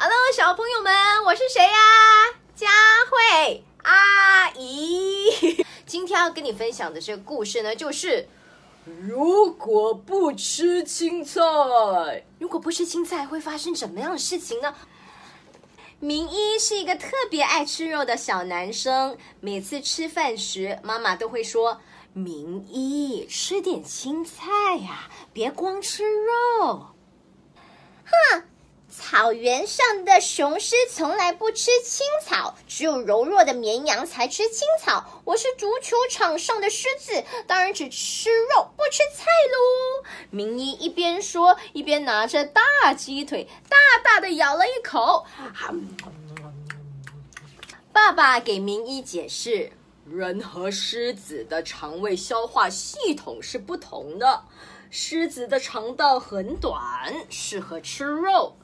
Hello，小朋友们，我是谁呀？佳慧阿姨。今天要跟你分享的这个故事呢，就是如果不吃青菜，如果不吃青菜会发生什么样的事情呢？明一是一个特别爱吃肉的小男生，每次吃饭时，妈妈都会说：“明一，吃点青菜呀，别光吃肉。”哼，草原上的雄狮从来不吃青草，只有柔弱的绵羊才吃青草。我是足球场上的狮子，当然只吃肉不吃菜喽。明一一边说，一边拿着大鸡腿，大大的咬了一口。爸爸给明一解释：人和狮子的肠胃消化系统是不同的，狮子的肠道很短，适合吃肉。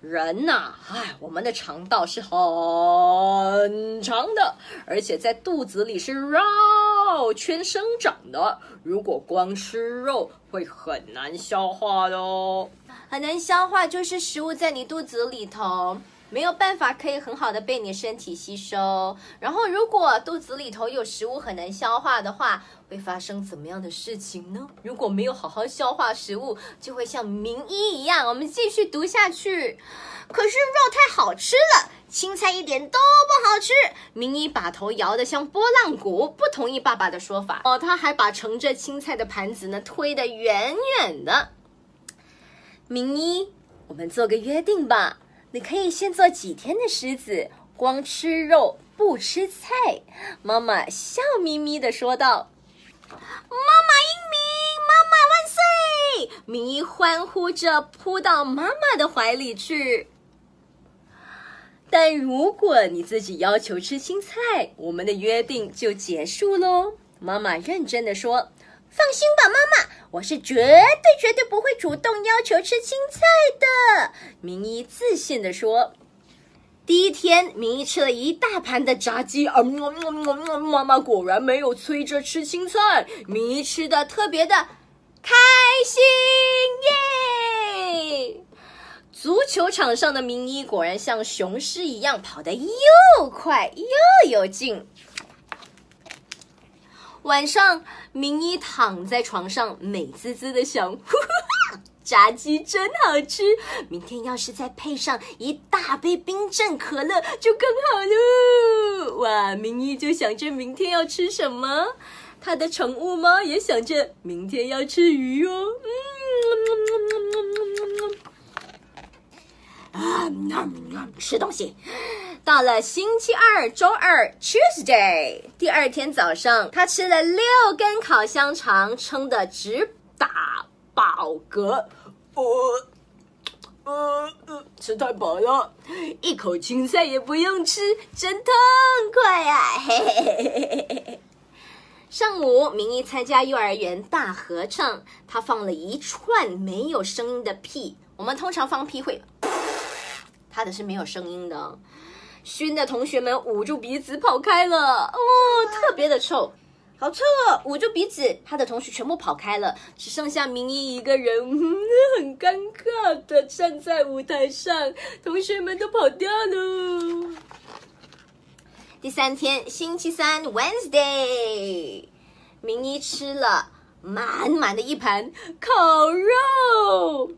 人呐，哎，我们的肠道是很长的，而且在肚子里是绕圈生长的。如果光吃肉，会很难消化的哦。很难消化，就是食物在你肚子里头没有办法可以很好的被你身体吸收。然后，如果肚子里头有食物很难消化的话，会发生怎么样的事情呢？如果没有好好消化食物，就会像名医一样。我们继续读下去。可是肉太好吃了，青菜一点都不好吃。名医把头摇得像拨浪鼓，不同意爸爸的说法。哦，他还把盛着青菜的盘子呢推得远远的。名医，我们做个约定吧，你可以先做几天的狮子，光吃肉不吃菜。妈妈笑眯眯的说道。妈妈英明，妈妈万岁！明一欢呼着扑到妈妈的怀里去。但如果你自己要求吃青菜，我们的约定就结束喽。妈妈认真的说：“放心吧，妈妈，我是绝对绝对不会主动要求吃青菜的。”明一自信的说。第一天，明一吃了一大盘的炸鸡，啊，妈妈果然没有催着吃青菜。明一吃的特别的开心耶！足球场上的明一果然像雄狮一样跑得又快又有劲。晚上，明一躺在床上，美滋滋的想。呼 呼炸鸡真好吃，明天要是再配上一大杯冰镇可乐就更好了。哇，明一就想着明天要吃什么，他的宠物猫也想着明天要吃鱼哦。嗯，啊，吃东西。到了星期二，周二，Tuesday，第二天早上，他吃了六根烤香肠，撑得直打饱嗝。呃呃，吃太饱了，一口青菜也不用吃，真痛快呀！嘿嘿嘿嘿嘿嘿。上午，明一参加幼儿园大合唱，他放了一串没有声音的屁。我们通常放屁会，他的是没有声音的，熏的同学们捂住鼻子跑开了，哦，特别的臭。好臭哦！捂住鼻子，他的同学全部跑开了，只剩下明一一个人，很尴尬的站在舞台上。同学们都跑掉了。第三天，星期三，Wednesday，明一吃了满满的一盘烤肉。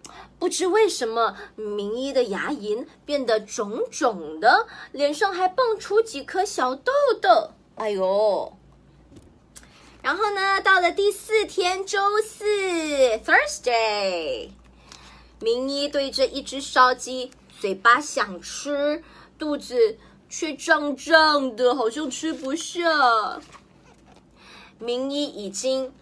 不知为什么，明一的牙龈变得肿肿的，脸上还蹦出几颗小痘痘。哎呦！然后呢，到了第四天，周四，Thursday，明一对着一只烧鸡，嘴巴想吃，肚子却胀胀的，好像吃不下。明一已经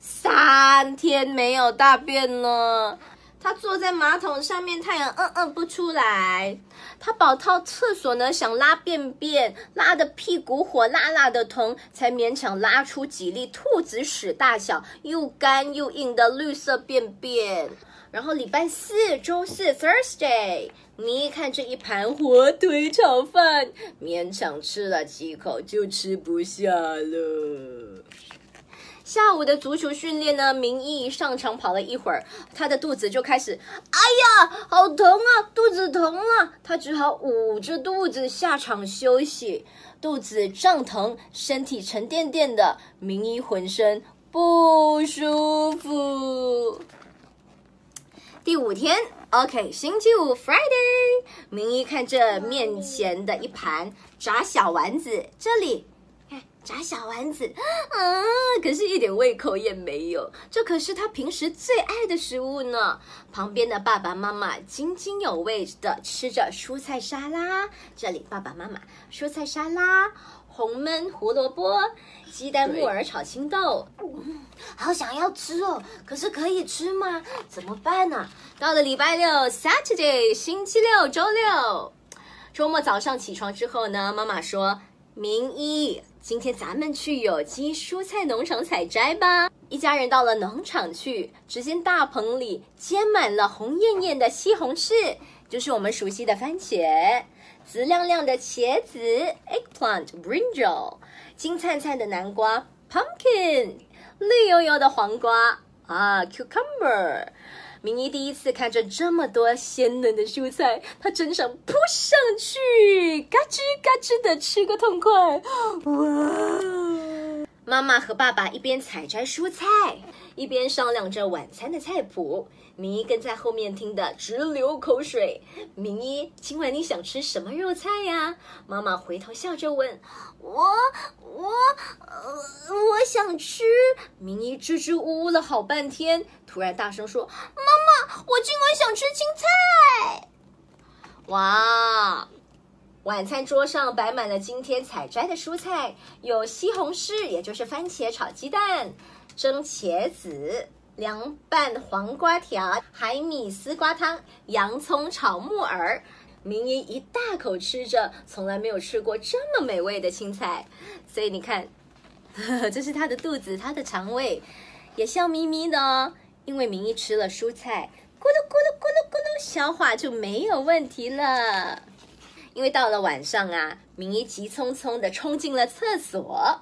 三天没有大便了。他坐在马桶上面，太阳嗯嗯不出来。他跑到厕所呢，想拉便便，拉的屁股火辣辣的疼，才勉强拉出几粒兔子屎大小、又干又硬的绿色便便。然后礼拜四，周四，Thursday，你一看这一盘火腿炒饭，勉强吃了几口就吃不下了。下午的足球训练呢，明一上场跑了一会儿，他的肚子就开始，哎呀，好疼啊，肚子疼啊！他只好捂着肚子下场休息，肚子胀疼，身体沉甸甸的，明一浑身不舒服。第五天，OK，星期五，Friday。明一看着面前的一盘炸小丸子，这里炸小丸子，啊，可是一点胃口也没有。这可是他平时最爱的食物呢。旁边的爸爸妈妈津津有味的吃着蔬菜沙拉，这里爸爸妈妈蔬菜沙拉。红焖胡萝卜、鸡蛋木耳炒青豆，嗯，好想要吃哦！可是可以吃吗？怎么办呢？到了礼拜六，Saturday，星期六，周六，周末早上起床之后呢，妈妈说：“明一，今天咱们去有机蔬菜农场采摘吧。”一家人到了农场去，只见大棚里结满了红艳艳的西红柿，就是我们熟悉的番茄。紫亮亮的茄子 （eggplant, brinjal），金灿灿的南瓜 （pumpkin），绿油油的黄瓜啊 （cucumber）。明一第一次看着这么多鲜嫩的蔬菜，他真想扑上去，嘎吱嘎吱的吃个痛快。哇！妈妈和爸爸一边采摘蔬菜，一边商量着晚餐的菜谱。明一跟在后面听的直流口水。明一，今晚你想吃什么肉菜呀？妈妈回头笑着问。我我呃，我想吃。明一支支吾吾了好半天，突然大声说：“妈妈，我今晚想吃青菜。”哇！晚餐桌上摆满了今天采摘的蔬菜，有西红柿，也就是番茄炒鸡蛋，蒸茄子。凉拌黄瓜条、海米丝瓜汤、洋葱炒木耳，明一一大口吃着，从来没有吃过这么美味的青菜。所以你看，呵 呵这是他的肚子，他的肠胃也笑眯眯的哦。因为明一吃了蔬菜，咕噜咕噜咕噜咕噜，消化就没有问题了。因为到了晚上啊，明一急匆匆的冲进了厕所，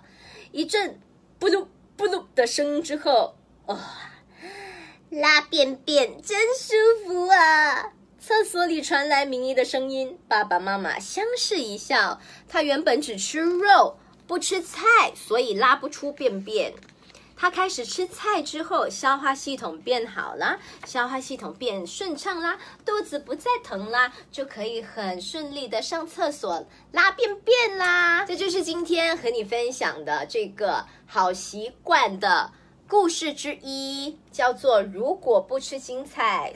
一阵“咕噜不噜”的声音之后，啊。拉便便真舒服啊！厕所里传来明一的声音，爸爸妈妈相视一笑。他原本只吃肉不吃菜，所以拉不出便便。他开始吃菜之后，消化系统变好了，消化系统变顺畅啦，肚子不再疼啦，就可以很顺利的上厕所拉便便啦。这就是今天和你分享的这个好习惯的。故事之一叫做“如果不吃青菜”。